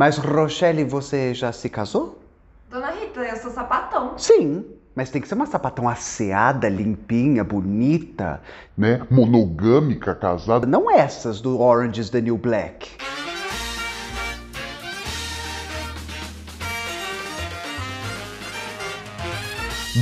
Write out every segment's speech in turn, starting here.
Mas, Rochelle, você já se casou? Dona Rita, eu sou sapatão. Sim, mas tem que ser uma sapatão asseada, limpinha, bonita. Né? Monogâmica, casada. Não essas do Orange is the New Black.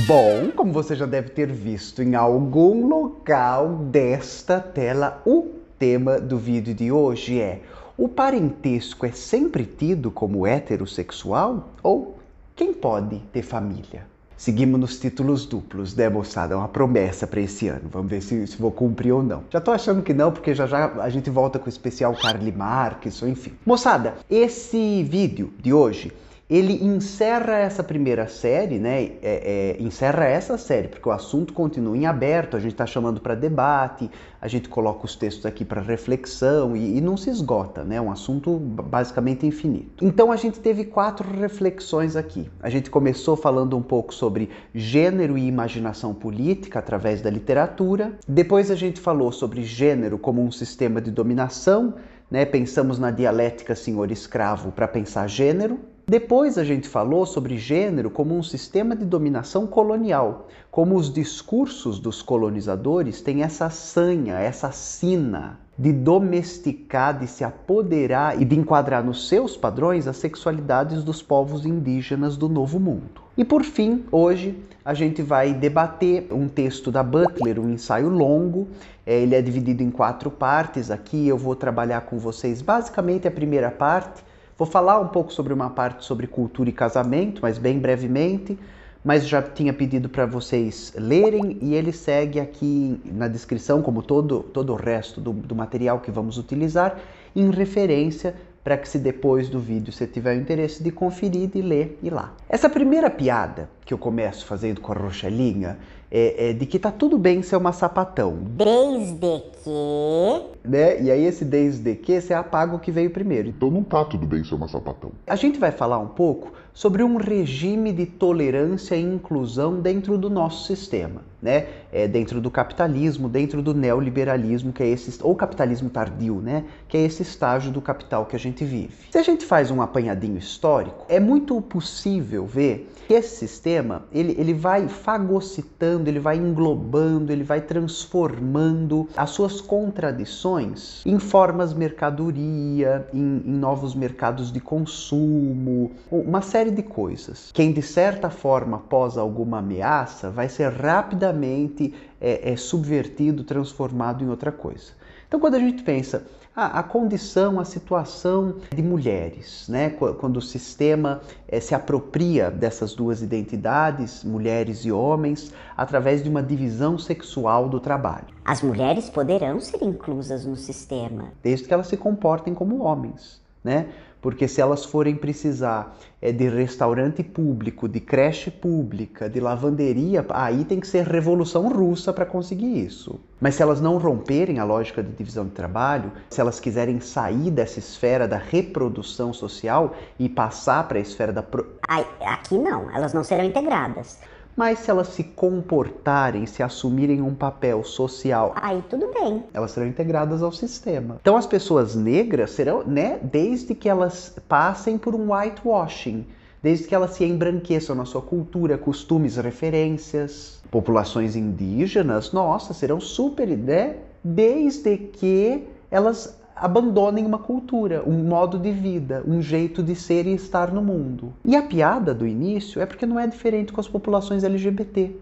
Bom, como você já deve ter visto em algum local desta tela, o tema do vídeo de hoje é: o parentesco é sempre tido como heterossexual ou quem pode ter família? Seguimos nos títulos duplos, né, moçada? É uma promessa para esse ano. Vamos ver se, se, vou cumprir ou não. Já tô achando que não, porque já já a gente volta com o especial Carly Marques, ou enfim. Moçada, esse vídeo de hoje ele encerra essa primeira série, né? É, é, encerra essa série, porque o assunto continua em aberto, a gente está chamando para debate, a gente coloca os textos aqui para reflexão e, e, não se esgota, né? É um assunto basicamente infinito. Então a gente teve quatro reflexões aqui. A gente começou falando um pouco sobre gênero e imaginação política através da literatura. Depois a gente falou sobre gênero como um sistema de dominação, né? Pensamos na dialética senhor-escravo para pensar gênero. Depois a gente falou sobre gênero como um sistema de dominação colonial, como os discursos dos colonizadores têm essa sanha, essa sina de domesticar, de se apoderar e de enquadrar nos seus padrões as sexualidades dos povos indígenas do Novo Mundo. E por fim, hoje a gente vai debater um texto da Butler, um ensaio longo. É, ele é dividido em quatro partes. Aqui eu vou trabalhar com vocês basicamente a primeira parte Vou falar um pouco sobre uma parte sobre cultura e casamento, mas bem brevemente. Mas já tinha pedido para vocês lerem e ele segue aqui na descrição, como todo, todo o resto do, do material que vamos utilizar, em referência para que se depois do vídeo você tiver o interesse de conferir, de ler e lá. Essa primeira piada que eu começo fazendo com a Rochelinha é, é, de que tá tudo bem ser uma sapatão. Desde que. Né? E aí, esse desde que você apaga o que veio primeiro. Então não tá tudo bem ser uma sapatão. A gente vai falar um pouco sobre um regime de tolerância e inclusão dentro do nosso sistema, né? É, dentro do capitalismo, dentro do neoliberalismo, que é esse, ou capitalismo tardio, né? Que é esse estágio do capital que a gente vive. Se a gente faz um apanhadinho histórico, é muito possível ver que esse sistema ele, ele vai fagocitando, ele vai englobando, ele vai transformando as suas contradições em formas mercadoria, em, em novos mercados de consumo, uma série de coisas. Quem de certa forma pós alguma ameaça vai ser rapidamente é, é, subvertido, transformado em outra coisa. Então, quando a gente pensa a, a condição, a situação de mulheres, né? quando o sistema é, se apropria dessas duas identidades, mulheres e homens, através de uma divisão sexual do trabalho. As mulheres poderão ser inclusas no sistema. Desde que elas se comportem como homens. Né? Porque se elas forem precisar é, de restaurante público, de creche pública, de lavanderia, aí tem que ser revolução russa para conseguir isso. Mas se elas não romperem a lógica de divisão de trabalho, se elas quiserem sair dessa esfera da reprodução social e passar para a esfera da. Pro... Aqui não, elas não serão integradas. Mas se elas se comportarem, se assumirem um papel social, aí tudo bem. Elas serão integradas ao sistema. Então as pessoas negras serão, né, desde que elas passem por um whitewashing, desde que elas se embranqueçam na sua cultura, costumes, referências. Populações indígenas, nossa, serão super, né? Desde que elas abandonem uma cultura, um modo de vida, um jeito de ser e estar no mundo. E a piada do início é porque não é diferente com as populações LGBT.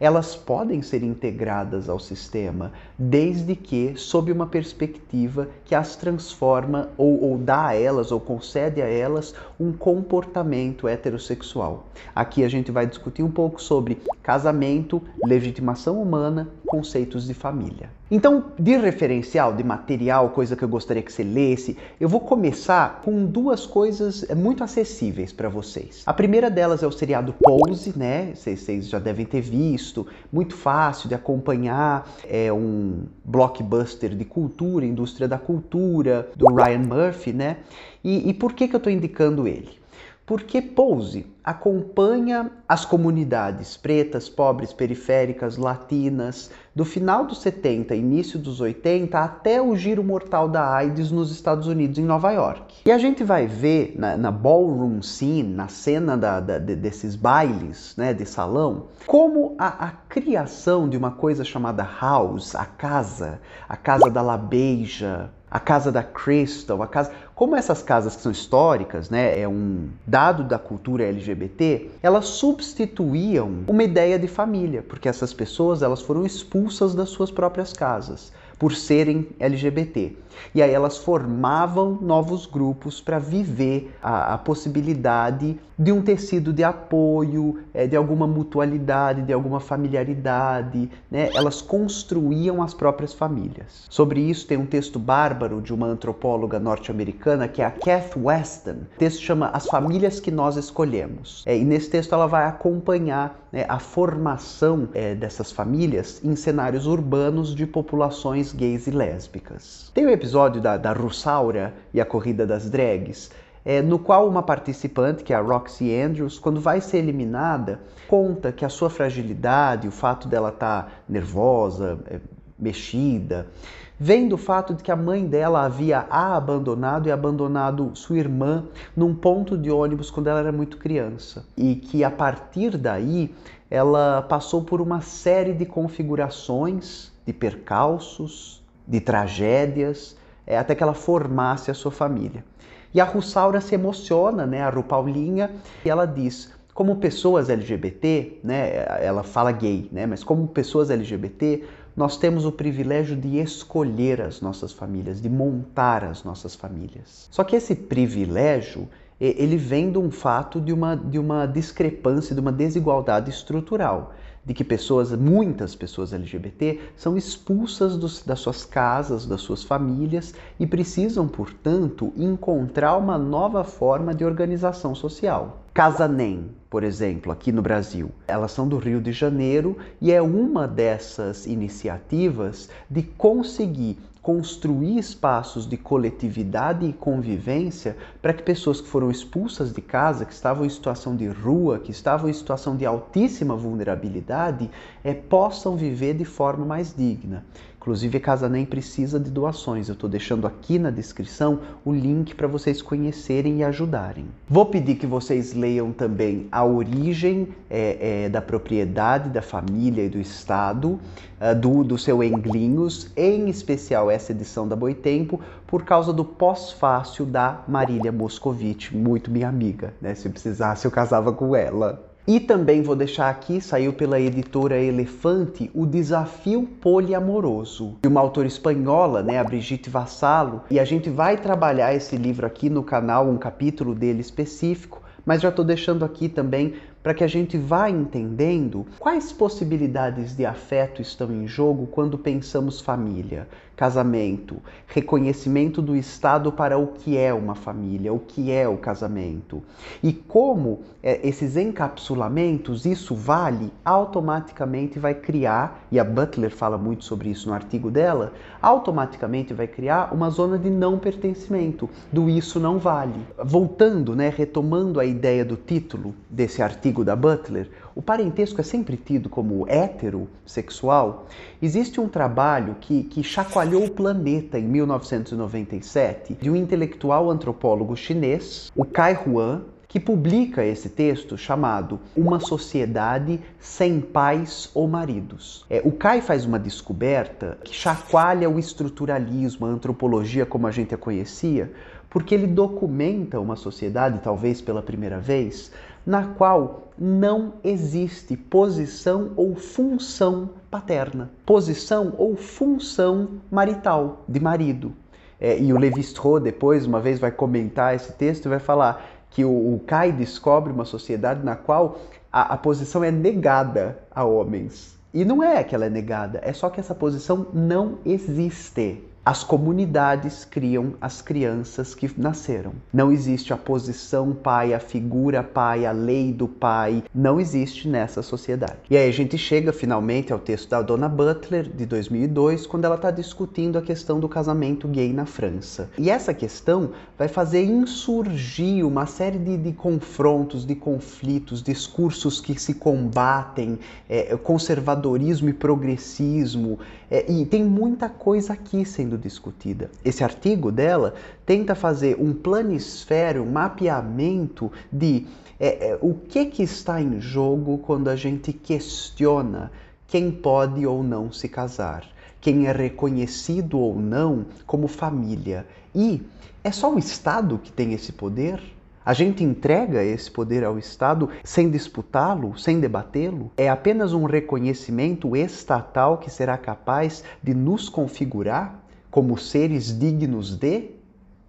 Elas podem ser integradas ao sistema desde que sob uma perspectiva que as transforma ou, ou dá a elas ou concede a elas um comportamento heterossexual. Aqui a gente vai discutir um pouco sobre casamento, legitimação humana, conceitos de família. Então, de referencial, de material, coisa que eu gostaria que você lesse, eu vou começar com duas coisas muito acessíveis para vocês. A primeira delas é o seriado Pose, né? Vocês já devem ter visto, muito fácil de acompanhar, é um blockbuster de cultura, indústria da cultura, do Ryan Murphy, né? E, e por que, que eu estou indicando ele? porque Pose acompanha as comunidades pretas, pobres, periféricas, latinas, do final dos 70, início dos 80, até o giro mortal da AIDS nos Estados Unidos, em Nova York. E a gente vai ver na, na ballroom scene, na cena da, da, desses bailes né, de salão, como a, a, criação de uma coisa chamada house, a casa, a casa da labeja, a casa da Crystal, a casa. Como essas casas que são históricas, né, é um dado da cultura LGBT, elas substituíam uma ideia de família, porque essas pessoas elas foram expulsas das suas próprias casas por serem LGBT. E aí elas formavam novos grupos para viver a, a, possibilidade de um tecido de apoio, é, de alguma mutualidade, de alguma familiaridade. Né? Elas construíam as próprias famílias. Sobre isso tem um texto bárbaro de uma antropóloga norte-americana que é a Kath Weston. O texto chama As Famílias que Nós Escolhemos. É, e nesse texto ela vai acompanhar né, a formação é, dessas famílias em cenários urbanos de populações gays e lésbicas. Tem o episódio da, da Russaura e a corrida das drags, é, no qual uma participante, que é a Roxy Andrews, quando vai ser eliminada, conta que a sua fragilidade, o fato dela estar tá nervosa, é, mexida, vem do fato de que a mãe dela havia a abandonado e abandonado sua irmã num ponto de ônibus quando ela era muito criança. E que a partir daí ela passou por uma série de configurações, de percalços, de tragédias, é, até que ela formasse a sua família. E a Russaura se emociona, né, a Ru Paulinha, e ela diz: como pessoas LGBT, né, ela fala gay, né, mas como pessoas LGBT, nós temos o privilégio de escolher as nossas famílias, de montar as nossas famílias. Só que esse privilégio, ele vem de um fato de uma, de uma discrepância, de uma desigualdade estrutural de que pessoas, muitas pessoas LGBT, são expulsas dos, das suas casas, das suas famílias e precisam, portanto, encontrar uma nova forma de organização social. Casa Nem, por exemplo, aqui no Brasil, elas são do Rio de Janeiro e é uma dessas iniciativas de conseguir construir espaços de coletividade e convivência para que pessoas que foram expulsas de casa, que estavam em situação de rua, que estavam em situação de altíssima vulnerabilidade, é, possam viver de forma mais digna. Inclusive, a Casa Nem precisa de doações. Eu estou deixando aqui na descrição o link para vocês conhecerem e ajudarem. Vou pedir que vocês leiam também a origem é, é, da propriedade, da família e do Estado, uh, do, do seu Englinhos, em especial essa edição da Boitempo, por causa do pós-fácil da Marília Moscovitch, muito minha amiga. Né? Se precisasse, eu casava com ela. E também vou deixar aqui, saiu pela editora Elefante, o Desafio Poliamoroso, de uma autora espanhola, né, a Brigitte Vassalo, e a gente vai trabalhar esse livro aqui no canal, um capítulo dele específico, mas já estou deixando aqui também para que a gente vá entendendo quais possibilidades de afeto estão em jogo quando pensamos família, casamento, reconhecimento do Estado para o que é uma família, o que é o casamento e como é, esses encapsulamentos, isso vale, automaticamente vai criar, e a Butler fala muito sobre isso no artigo dela, automaticamente vai criar uma zona de não pertencimento, do isso não vale. Voltando, né, retomando a ideia do título desse artigo da Butler, o parentesco é sempre tido como heterossexual, existe um trabalho que, que chacoalhou o planeta em 1997 de um intelectual antropólogo chinês, o Kai Huan, que publica esse texto chamado Uma Sociedade Sem Pais ou Maridos. É, o Kai faz uma descoberta que chacoalha o estruturalismo, a antropologia como a gente a conhecia, porque ele documenta uma sociedade, talvez pela primeira vez, na qual não existe posição ou função paterna, posição ou função marital, de marido. É, e o Levi-Strauss depois, uma vez, vai comentar esse texto e vai falar que o, o Kai descobre uma sociedade na qual a, a posição é negada a homens. E não é que ela é negada, é só que essa posição não existe. As comunidades criam as crianças que nasceram. Não existe a posição pai, a figura pai, a lei do pai. Não existe nessa sociedade. E aí a gente chega finalmente ao texto da Dona Butler, de 2002, quando ela está discutindo a questão do casamento gay na França. E essa questão vai fazer insurgir uma série de, de confrontos, de conflitos, discursos que se combatem, é, conservadorismo e progressismo. É, e tem muita coisa aqui sendo discutida. Esse artigo dela tenta fazer um planisfério, um mapeamento de é, é, o que, que está em jogo quando a gente questiona quem pode ou não se casar, quem é reconhecido ou não como família. E é só o Estado que tem esse poder? A gente entrega esse poder ao Estado sem disputá-lo, sem debatê-lo? É apenas um reconhecimento estatal que será capaz de nos configurar como seres dignos de?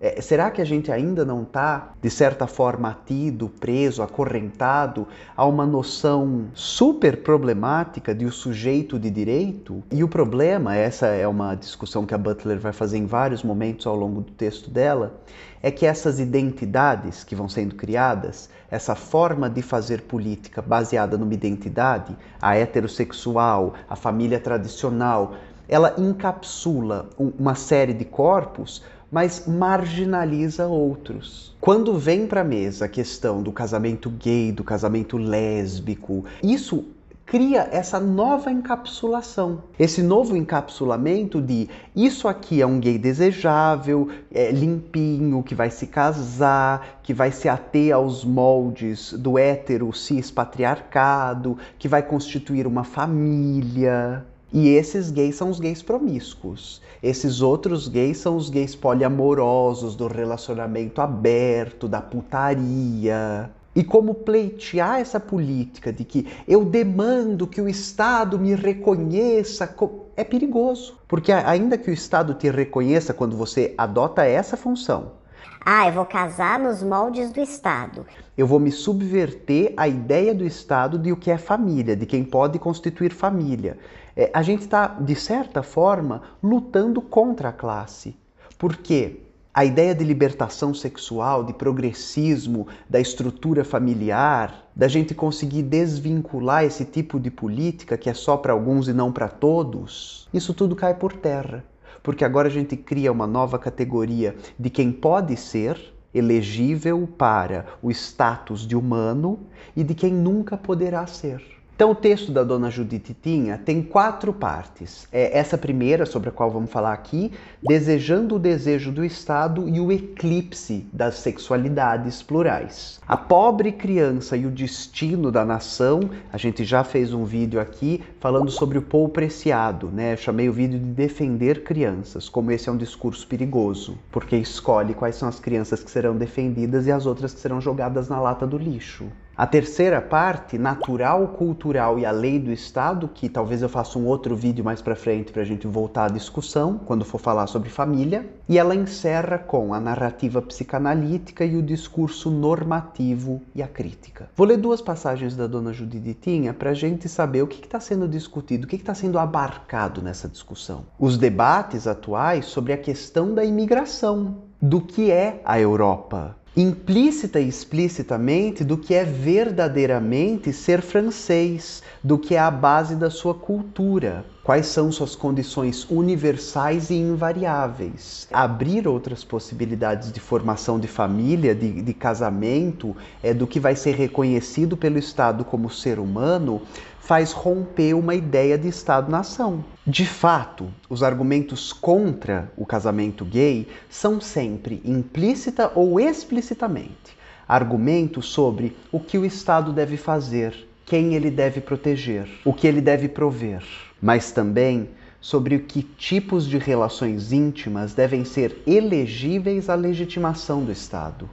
É, será que a gente ainda não está, de certa forma, atido, preso, acorrentado a uma noção super problemática de o sujeito de direito? E o problema, essa é uma discussão que a Butler vai fazer em vários momentos ao longo do texto dela, é que essas identidades que vão sendo criadas, essa forma de fazer política baseada numa identidade, a heterossexual, a família tradicional, ela encapsula uma série de corpos mas marginaliza outros. Quando vem para a mesa a questão do casamento gay, do casamento lésbico, isso cria essa nova encapsulação, esse novo encapsulamento de isso aqui é um gay desejável, é, limpinho, que vai se casar, que vai se ater aos moldes do hétero cis patriarcado, que vai constituir uma família. E esses gays são os gays promíscuos. Esses outros gays são os gays poliamorosos, do relacionamento aberto, da putaria. E como pleitear essa política de que eu demando que o Estado me reconheça é perigoso. Porque ainda que o Estado te reconheça quando você adota essa função, ah, eu vou casar nos moldes do Estado. Eu vou me subverter a ideia do Estado de o que é família, de quem pode constituir família. É, a gente está, de certa forma, lutando contra a classe. Por quê? A ideia de libertação sexual, de progressismo, da estrutura familiar, da gente conseguir desvincular esse tipo de política que é só para alguns e não para todos, isso tudo cai por terra porque agora a gente cria uma nova categoria de quem pode ser elegível para o status de humano e de quem nunca poderá ser. Então, o texto da Dona Judite Tinha tem quatro partes. É essa primeira, sobre a qual vamos falar aqui, desejando o desejo do Estado e o eclipse das sexualidades plurais. A pobre criança e o destino da nação, a gente já fez um vídeo aqui falando sobre o pou preciado, né? Eu chamei o vídeo de defender crianças, como esse é um discurso perigoso, porque escolhe quais são as crianças que serão defendidas e as outras que serão jogadas na lata do lixo. A terceira parte, natural, cultural e a lei do Estado, que talvez eu faça um outro vídeo mais para frente para a gente voltar à discussão quando for falar sobre família. E ela encerra com a narrativa psicanalítica e o discurso normativo e a crítica. Vou ler duas passagens da Dona Juditinha para a gente saber o que está sendo discutido, o que está sendo abarcado nessa discussão. Os debates atuais sobre a questão da imigração, do que é a Europa, implícita e explicitamente do que é verdadeiramente ser francês, do que é a base da sua cultura, quais são suas condições universais e invariáveis. Abrir outras possibilidades de formação de família, de, de casamento, é, do que vai ser reconhecido pelo Estado como ser humano, faz romper uma ideia de Estado-nação. De fato, os argumentos contra o casamento gay são sempre implícita ou explicitamente argumentos sobre o que o Estado deve fazer, quem ele deve proteger, o que ele deve prover, mas também sobre o que tipos de relações íntimas devem ser elegíveis à legitimação do Estado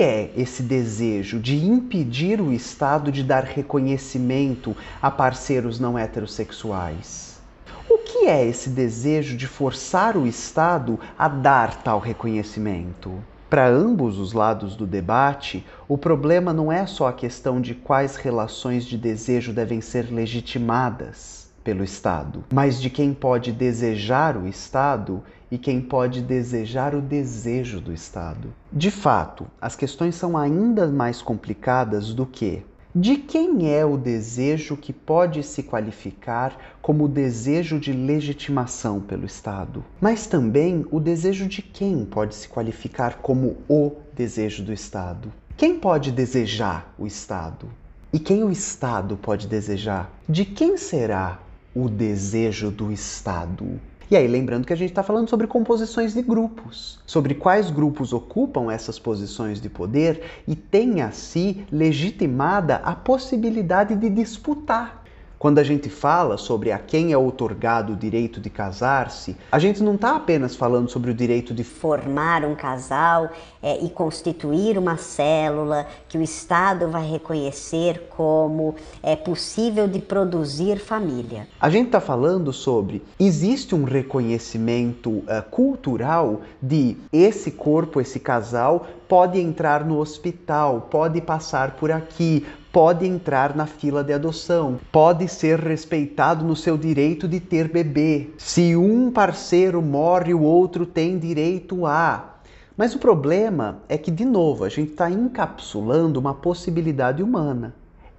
que é esse desejo de impedir o Estado de dar reconhecimento a parceiros não heterossexuais? O que é esse desejo de forçar o Estado a dar tal reconhecimento? Para ambos os lados do debate, o problema não é só a questão de quais relações de desejo devem ser legitimadas pelo Estado, mas de quem pode desejar o Estado e quem pode desejar o desejo do Estado. De fato, as questões são ainda mais complicadas do que de quem é o desejo que pode se qualificar como desejo de legitimação pelo Estado? Mas também o desejo de quem pode se qualificar como o desejo do Estado? Quem pode desejar o Estado? E quem o Estado pode desejar? De quem será o desejo do Estado? E aí, lembrando que a gente está falando sobre composições de grupos, sobre quais grupos ocupam essas posições de poder e tem a si legitimada a possibilidade de disputar quando a gente fala sobre a quem é otorgado o direito de casar-se, a gente não está apenas falando sobre o direito de formar um casal é, e constituir uma célula que o Estado vai reconhecer como é possível de produzir família. A gente está falando sobre existe um reconhecimento uh, cultural de esse corpo, esse casal pode entrar no hospital, pode passar por aqui, pode entrar na fila de adoção, pode ser respeitado no seu direito de ter bebê. Se um parceiro morre, o outro tem direito a. Mas o problema é que, de novo, a gente está encapsulando uma possibilidade humana.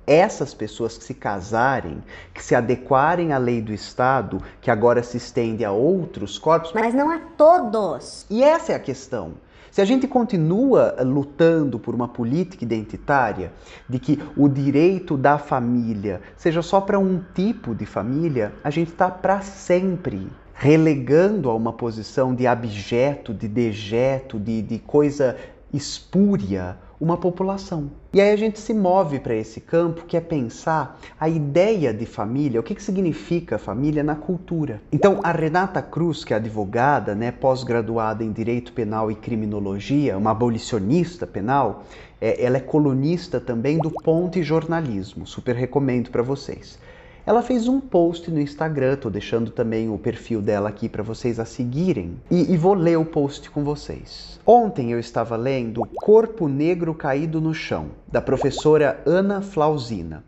Essas pessoas que se casarem, que se adequarem à lei do Estado, que agora se estende a outros corpos. Mas não a todos. E essa é a questão. Se a gente continua lutando por uma política identitária de que o direito da família seja só para um tipo de família, a gente está para sempre relegando a uma posição de abjeto, de dejeto, de, de coisa espúria uma população. E aí a gente se move para esse campo que é pensar a ideia de família, o que, que significa família na cultura. Então a Renata Cruz, que é advogada, né, pós-graduada em Direito Penal e Criminologia, uma abolicionista penal, é, ela é colunista também do Ponte Jornalismo, super recomendo para vocês. Ela fez um post no Instagram, tô deixando também o perfil dela aqui para vocês a seguirem e, e, vou ler o post com vocês. Ontem eu estava lendo Corpo Negro Caído no Chão, da professora Ana Flausina,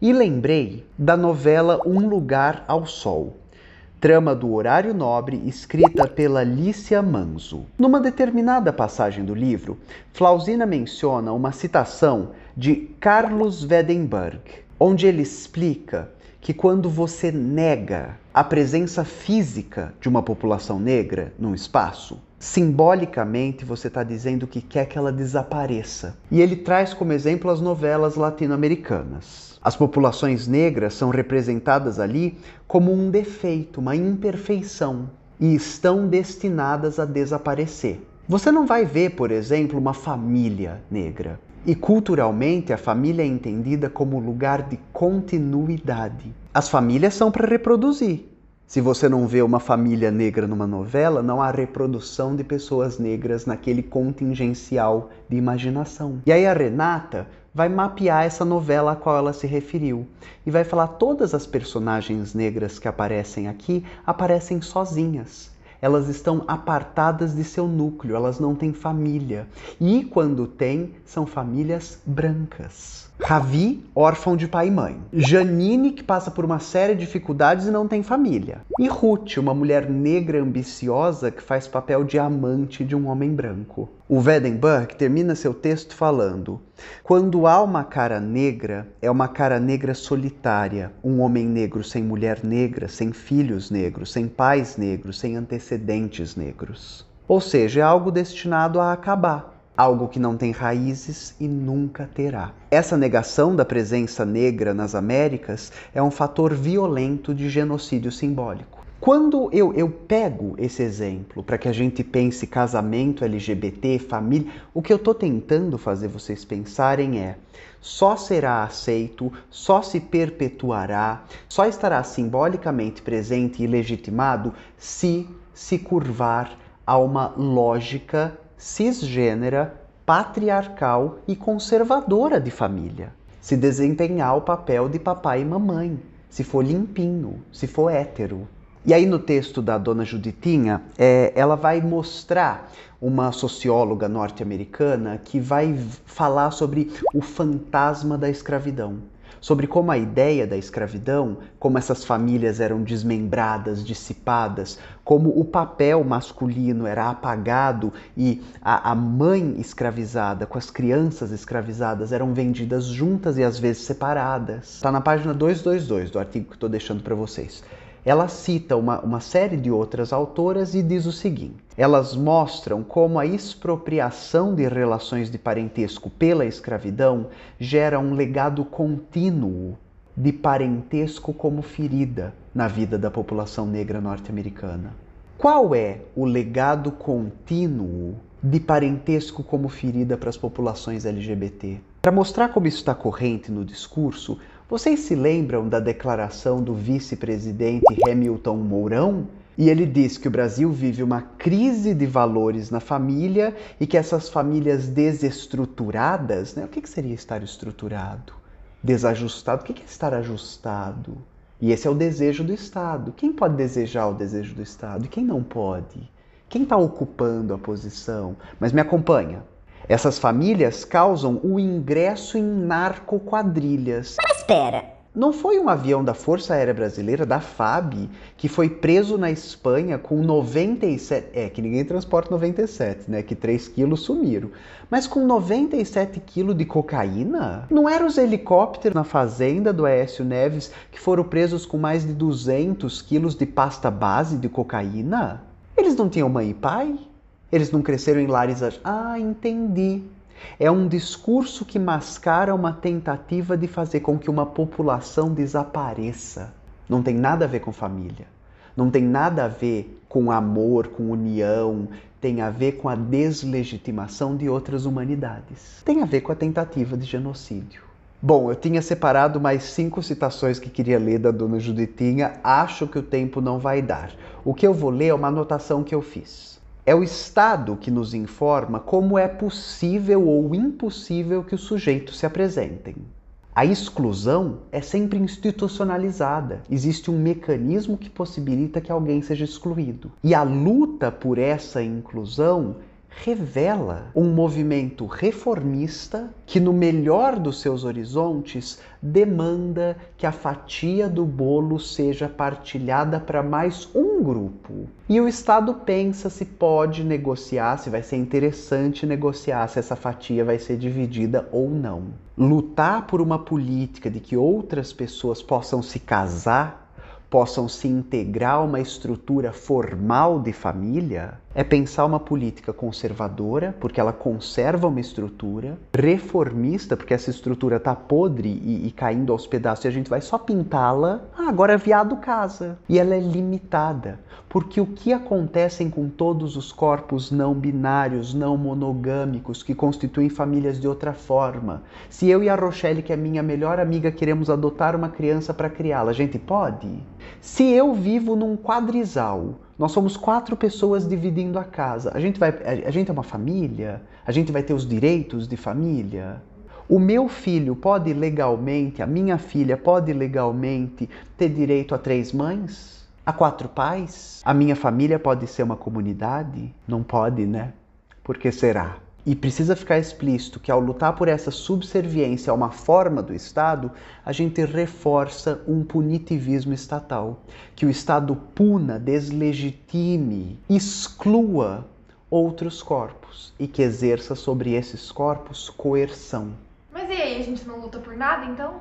e lembrei da novela Um Lugar ao Sol, trama do Horário Nobre, escrita pela Lícia Manzo. Numa determinada passagem do livro, Flausina menciona uma citação de Carlos Wedenberg, onde ele explica que quando você nega a presença física de uma população negra num espaço, simbolicamente você está dizendo que quer que ela desapareça. E ele traz como exemplo as novelas latino-americanas. As populações negras são representadas ali como um defeito, uma imperfeição, e estão destinadas a desaparecer. Você não vai ver, por exemplo, uma família negra. E culturalmente, a família é entendida como lugar de continuidade. As famílias são para reproduzir. Se você não vê uma família negra numa novela, não há reprodução de pessoas negras naquele contingencial de imaginação. E aí a Renata vai mapear essa novela a qual ela se referiu e vai falar todas as personagens negras que aparecem aqui aparecem sozinhas elas estão apartadas de seu núcleo, elas não têm família. E quando têm, são famílias brancas. Ravi, órfão de pai e mãe. Janine, que passa por uma série de dificuldades e não tem família. E Ruth, uma mulher negra ambiciosa que faz papel de amante de um homem branco. O Wedenberg termina seu texto falando: Quando há uma cara negra, é uma cara negra solitária, um homem negro sem mulher negra, sem filhos negros, sem pais negros, sem antecedentes negros. Ou seja, é algo destinado a acabar algo que não tem raízes e nunca terá. Essa negação da presença negra nas Américas é um fator violento de genocídio simbólico. Quando eu, eu pego esse exemplo para que a gente pense casamento LGBT, família, o que eu estou tentando fazer vocês pensarem é só será aceito, só se perpetuará, só estará simbolicamente presente e legitimado se se curvar a uma lógica cisgênera, patriarcal e conservadora de família. Se desempenhar o papel de papai e mamãe, se for limpinho, se for hétero. E aí no texto da dona Juditinha, é, ela vai mostrar uma socióloga norte-americana que vai falar sobre o fantasma da escravidão sobre como a ideia da escravidão, como essas famílias eram desmembradas, dissipadas, como o papel masculino era apagado e a, a mãe escravizada com as crianças escravizadas eram vendidas juntas e às vezes separadas. Está na página 222 do artigo que estou deixando para vocês ela cita uma, uma série de outras autoras e diz o seguinte: elas mostram como a expropriação de relações de parentesco pela escravidão gera um legado contínuo de parentesco como ferida na vida da população negra norte-americana. Qual é o legado contínuo de parentesco como ferida para as populações LGBT? Para mostrar como isso está corrente no discurso, vocês se lembram da declaração do vice-presidente Hamilton Mourão? E ele diz que o Brasil vive uma crise de valores na família e que essas famílias desestruturadas, né? o que seria estar estruturado? Desajustado? O que é estar ajustado? E esse é o desejo do Estado. Quem pode desejar o desejo do Estado e quem não pode? Quem está ocupando a posição? Mas me acompanha. Essas famílias causam o ingresso em narcoquadrilhas. Mas espera, não foi um avião da Força Aérea Brasileira, da FAB, que foi preso na Espanha com 97. É, que ninguém transporta 97, né? Que 3 quilos sumiram. Mas com 97 quilos de cocaína? Não eram os helicópteros na fazenda do Aécio Neves que foram presos com mais de 200 quilos de pasta base de cocaína? Eles não tinham mãe e pai? Eles não cresceram em lares. Ah, entendi. É um discurso que mascara uma tentativa de fazer com que uma população desapareça. Não tem nada a ver com família. Não tem nada a ver com amor, com união. Tem a ver com a deslegitimação de outras humanidades. Tem a ver com a tentativa de genocídio. Bom, eu tinha separado mais cinco citações que queria ler da dona Juditinha. Acho que o tempo não vai dar. O que eu vou ler é uma anotação que eu fiz. É o Estado que nos informa como é possível ou impossível que os sujeitos se apresentem. A exclusão é sempre institucionalizada. Existe um mecanismo que possibilita que alguém seja excluído. E a luta por essa inclusão revela um movimento reformista que, no melhor dos seus horizontes, demanda que a fatia do bolo seja partilhada para mais um grupo. E o Estado pensa se pode negociar, se vai ser interessante negociar se essa fatia vai ser dividida ou não. Lutar por uma política de que outras pessoas possam se casar possam se integrar a uma estrutura formal de família é pensar uma política conservadora, porque ela conserva uma estrutura, reformista, porque essa estrutura está podre e, e, caindo aos pedaços e a gente vai só pintá-la. Ah, agora é viado casa. E ela é limitada, porque o que acontece com todos os corpos não binários, não monogâmicos, que constituem famílias de outra forma? Se eu e a Rochelle, que é minha melhor amiga, queremos adotar uma criança para criá-la, a gente pode? Se eu vivo num quadrisal, nós somos quatro pessoas dividindo a casa. A gente, vai, a gente é uma família? A gente vai ter os direitos de família? O meu filho pode legalmente, a minha filha pode legalmente ter direito a três mães? A quatro pais? A minha família pode ser uma comunidade? Não pode, né? Por que será? E precisa ficar explícito que ao lutar por essa subserviência a uma forma do Estado, a gente reforça um punitivismo estatal. Que o Estado puna, deslegitime, exclua outros corpos e que exerça sobre esses corpos coerção. Mas e aí, a gente não luta por nada então?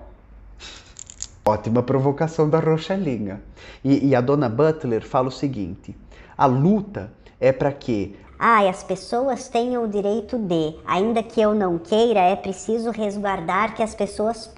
Ótima provocação da Rochalinha. E, e a dona Butler fala o seguinte: a luta é para que ah, as pessoas tenham o direito de, ainda que eu não queira, é preciso resguardar que as pessoas.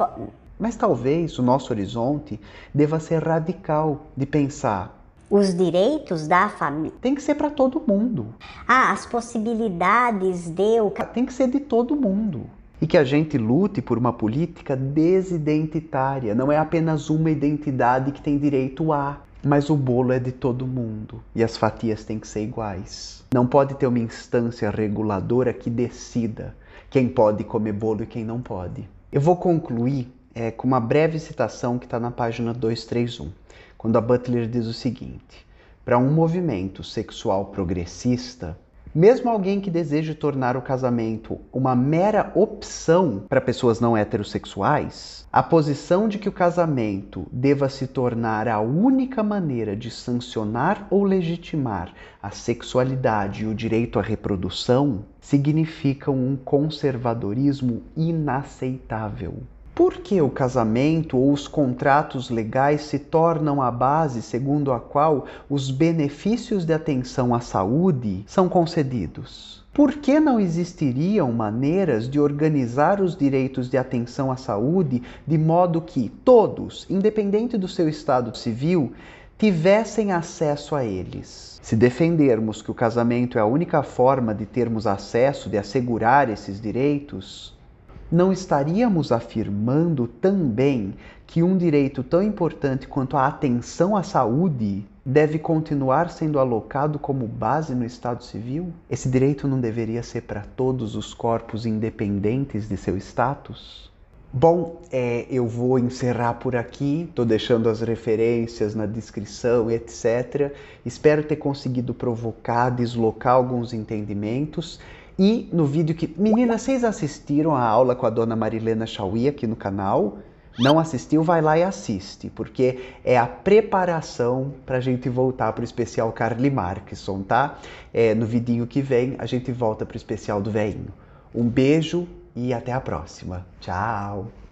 Mas talvez o nosso horizonte deva ser radical de pensar. Os direitos da família. Tem que ser para todo mundo. Ah, as possibilidades de. Tem que ser de todo mundo. E que a gente lute por uma política desidentitária. Não é apenas uma identidade que tem direito a. Mas o bolo é de todo mundo e as fatias têm que ser iguais. Não pode ter uma instância reguladora que decida quem pode comer bolo e quem não pode. Eu vou concluir é, com uma breve citação que está na página 231, quando a Butler diz o seguinte: para um movimento sexual progressista, Mesmo alguém que deseje tornar o casamento uma mera opção para pessoas não heterossexuais, a posição de que o casamento deva se tornar a única maneira de sancionar ou legitimar a sexualidade e o direito à reprodução significa um conservadorismo inaceitável. Por que o casamento ou os contratos legais se tornam a base segundo a qual os benefícios de atenção à saúde são concedidos? Por que não existiriam maneiras de organizar os direitos de atenção à saúde de modo que todos, independente do seu estado civil, tivessem acesso a eles? Se defendermos que o casamento é a única forma de termos acesso, de assegurar esses direitos, não estaríamos afirmando também que um direito tão importante quanto a atenção à saúde deve continuar sendo alocado como base no Estado Civil? Esse direito não deveria ser para todos os corpos independentes de seu status? Bom, é, eu vou encerrar por aqui, estou deixando as referências na descrição, etc. Espero ter conseguido provocar, deslocar alguns entendimentos e no vídeo que. Meninas, vocês assistiram a aula com a dona Marilena Chauí aqui no canal? Não assistiu? Vai lá e assiste, porque é a preparação para a gente voltar para o especial Carly Markson, tá? É, no vidinho que vem a gente volta para o especial do veinho. Um beijo e até a próxima. Tchau!